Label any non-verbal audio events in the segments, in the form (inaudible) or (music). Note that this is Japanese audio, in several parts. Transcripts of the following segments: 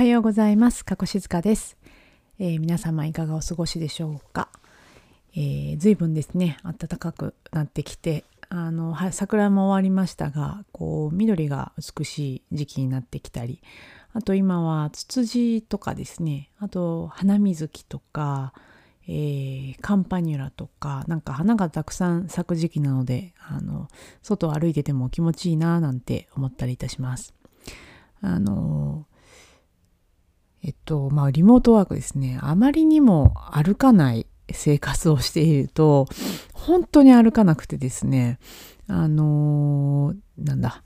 はようございます。加古静香です、えー皆様いかがお過ごしでしょうか。えー、随分ですね、暖かくなってきて、あの桜も終わりましたが、こう緑が美しい時期になってきたり、あと今はツツジとかですね、あと花水木とか、えーカンパニュラとかなんか花がたくさん咲く時期なのであの外を歩いてても気持ちいいななんて思ったりいたします。あのえっとまあリモートワークですね。あまりにも歩かない生活をしていると本当に歩かなくてですね。あのなんだ。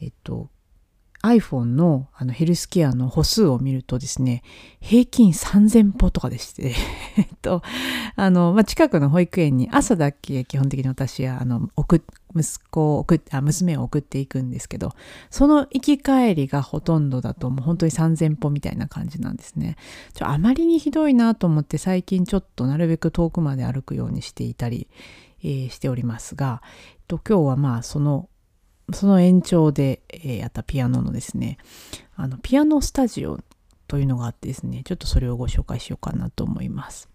えっと iPhone のあのヘルスケアの歩数を見るとですね、平均3000歩とかでして、(laughs) えっと、あの、まあ、近くの保育園に朝だけ基本的に私は、あの、送、息子を送っあ、娘を送っていくんですけど、その行き帰りがほとんどだともう本当に3000歩みたいな感じなんですね。ちょあまりにひどいなと思って最近ちょっとなるべく遠くまで歩くようにしていたり、えーしておりますが、えっと、今日はまあそのその延長で、えーやったピアノのですね、あの、ピアノスタジオというのがあってですね、ちょっとそれをご紹介しようかなと思います。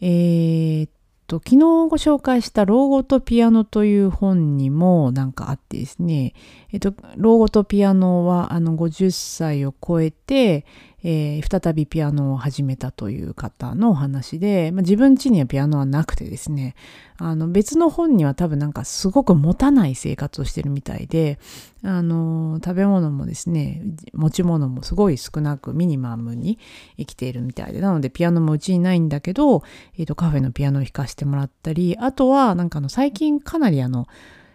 えーっと、昨日ご紹介した老後とピアノという本にもなんかあってですね、えっと、老後とピアノはあの50歳を超えて、えー再びピアノを始めたという方のお話で、まあ、自分家にはピアノはなくてですね、あの別の本には多分なんかすごく持たない生活をしてるみたいで、あの食べ物もですね持ち物もすごい少なくミニマムに生きているみたいでなのでピアノもうちにないんだけど、えー、とカフェのピアノを弾かせてもらったりあとはなんかあの最近かなりあの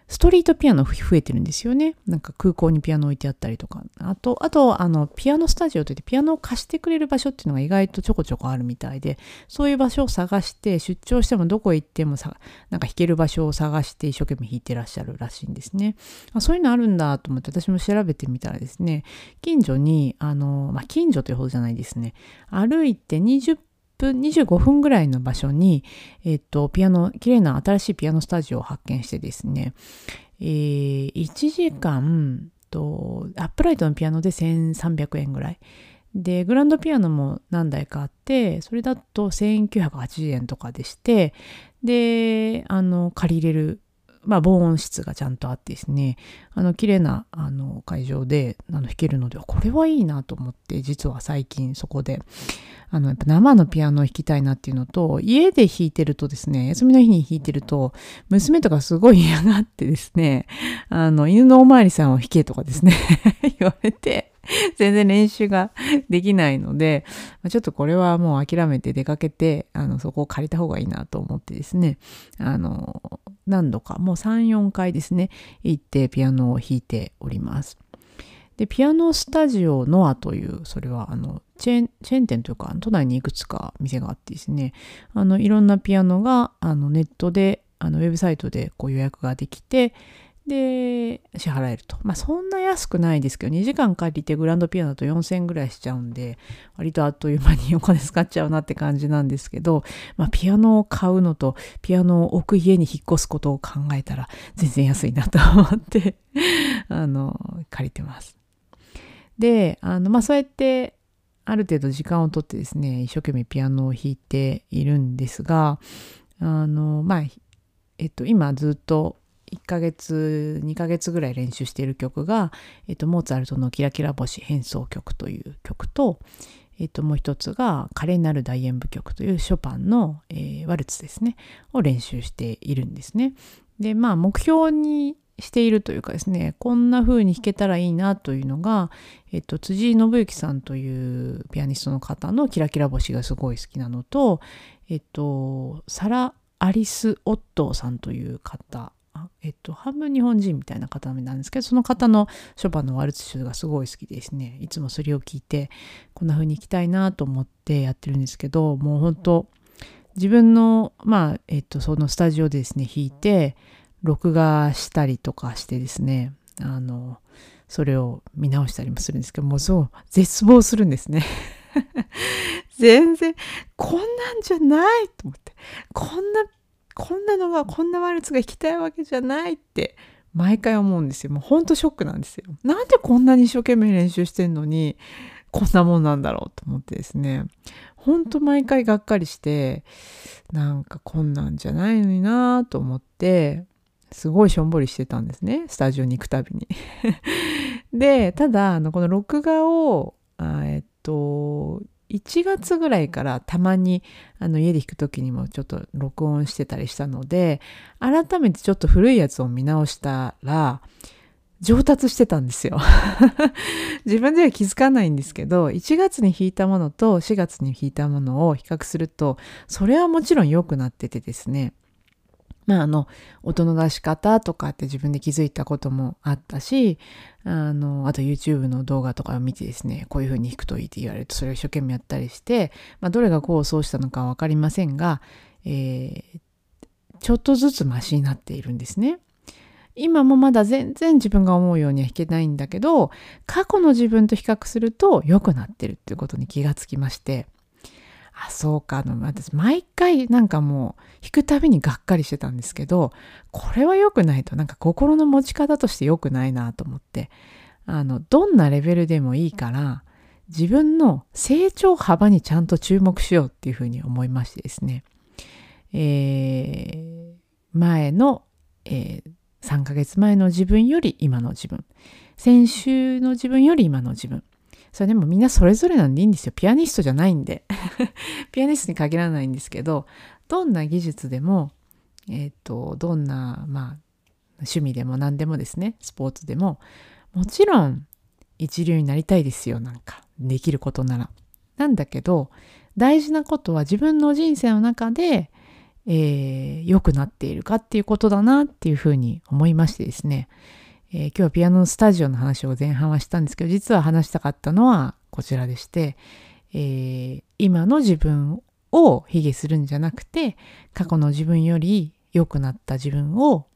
ストリートピアノ増えてるんですよね。なんか空港にピアノ置いてあったりとか。あと、あと、あの、ピアノスタジオといってピアノを貸してくれる場所っていうのが意外とちょこちょこあるみたいで、そういう場所を探して、出張してもどこ行ってもさ、なんか弾ける場所を探して一生懸命弾いてらっしゃるらしいんですね。あそういうのあるんだと思って私も調べてみたらですね、近所に、あの、まあ、近所というほどじゃないですね。歩いて20分、25分ぐらいの場所に、えっと、ピアノ、綺麗な新しいピアノスタジオを発見してですね、えー1時間と、アップライトのピアノで1300円ぐらい。で、グランドピアノも何台かあって、それだと1980円とかでして、で、あの、借りれる、まあ、防音室がちゃんとあってですね、あの、綺麗な、あの、会場で、あの、弾けるので、これはいいなと思って、実は最近そこで、あの、やっぱ生のピアノを弾きたいなっていうのと、家で弾いてるとですね、休みの日に弾いてると、娘とかすごい嫌がってですね、あの、犬のおまわりさんを弾けとかですね、(laughs) 言われて、(laughs) 全然練習が (laughs) できないので、ちょっとこれはもう諦めて出かけて、あの、そこを借りた方がいいなと思ってですね、あの、何度か、もう3、4回ですね、行ってピアノを弾いております。で、ピアノスタジオノアという、それは、あの、チェーン、チェーン店というか、都内にいくつか店があってですね、あの、いろんなピアノが、あの、ネットで、あの、ウェブサイトでこう予約ができて、で、支払えると。まあ、そんな安くないですけど、2時間借りてグランドピアノと4000円ぐらいしちゃうんで、割とあっという間にお金使っちゃうなって感じなんですけど、まあ、ピアノを買うのと、ピアノを置く家に引っ越すことを考えたら、全然安いなと思って、(laughs) あの、借りてます。で、あの、まあ、そうやって、ある程度時間をとってですね、一生懸命ピアノを弾いているんですが、あの、まあ、えっと、今ずっと1ヶ月、2ヶ月ぐらい練習している曲が、えっと、モーツァルトのキラキラ星変奏曲という曲と、えっと、もう一つが、華麗なる大演舞曲というショパンの、えーワルツですね、を練習しているんですね。で、まあ、目標にしているというかですね、こんな風に弾けたらいいなというのが、えっと、辻井信之さんというピアニストの方のキラキラ星がすごい好きなのと、えっと、サラ・アリス・オットーさんという方、えっと、半分日本人みたいな方なんですけど、その方のショパンのワルツ集がすごい好きですね、いつもそれを聞いて、こんな風に弾きたいなと思ってやってるんですけど、もう本当自分の、まあ、えっと、そのスタジオでですね、弾いて、録画したりとかしてですね、あの、それを見直したりもするんですけど、もうそう、絶望するんですね。(laughs) 全然、こんなんじゃないと思って、こんな、こんなのが、こんなワルツが弾きたいわけじゃないって、毎回思うんですよ。もうほんとショックなんですよ。なんでこんなに一生懸命練習してんのに、こんなもんなんだろうと思ってですねほんと毎回がっかりしてなんかこんなんじゃないのになぁと思ってすごいしょんぼりしてたんですねスタジオに行くたびに (laughs) でただあのこの録画をえっと1月ぐらいからたまにあの家で弾く時にもちょっと録音してたりしたので改めてちょっと古いやつを見直したら上達してたんですよ。(laughs) 自分では気づかないんですけど1月に弾いたものと4月に弾いたものを比較するとそれはもちろん良くなっててですね。まあ、あの音の出し方とかって自分で気づいたこともあったしあのあと YouTube の動画とかを見てですねこういう風に弾くといいって言われるとそれを一生懸命やったりして、まあ、どれがこうそうしたのかは分かりませんが、えー、ちょっとずつマシになっているんですね。今もまだ全然自分が思うようには弾けないんだけど過去の自分と比較すると良くなってるっていうことに気がつきましてあそうか。あの私毎回なんかもう弾くたびにがっかりしてたんですけどこれは良くないと。なんか心の持ち方として良くないなと思って。あのどんなレベルでもいいから自分の成長幅にちゃんと注目しようっていうふうに思いましてですね、えー、前の、えー、3ヶ月前の自分より今の自分。先週の自分より今の自分。それでもみんなそれぞれなんでいいんですよ。ピアニストじゃないんで。(laughs) ピアニストに限らないんですけどどんな技術でもえっ、ー、とどんなまあ趣味でも何でもですね。スポーツでももちろん一流になりたいですよ。なんかできることなら。なんだけど大事なことは自分の人生の中でえー、良くなっているかっていうことだなっていうふうに思いましてですね、えー、今日はピアノのスタジオの話を前半はしたんですけど実は話したかったのはこちらでして、えー、今の自分を卑下するんじゃなくて過去の自分より良くなった自分を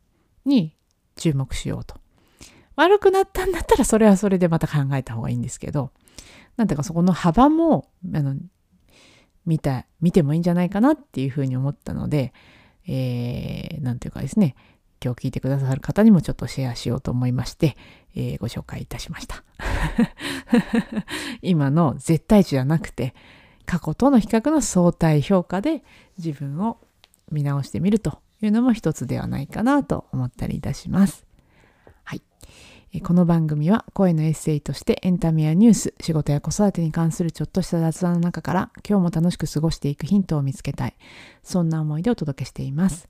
に注目しようと。悪くなったんだったらそれはそれでまた考えた方がいいんですけどなんていうかそこの幅もあの見た、見てもいいんじゃないかなっていうふうに思ったので、えー、ていうかですね、今日聞いてくださる方にもちょっとシェアしようと思いまして、えー、ご紹介いたしました。(laughs) 今の絶対値じゃなくて、過去との比較の相対評価で自分を見直してみるというのも一つではないかなと思ったりいたします。この番組は声のエッセイとしてエンタメやニュース、仕事や子育てに関するちょっとした雑談の中から今日も楽しく過ごしていくヒントを見つけたい。そんな思いでお届けしています。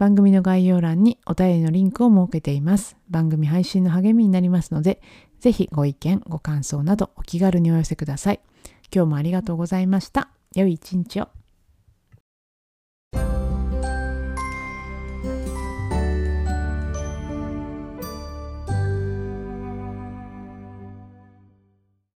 番組の概要欄にお便りのリンクを設けています。番組配信の励みになりますので、ぜひご意見、ご感想などお気軽にお寄せください。今日もありがとうございました。良い一日を。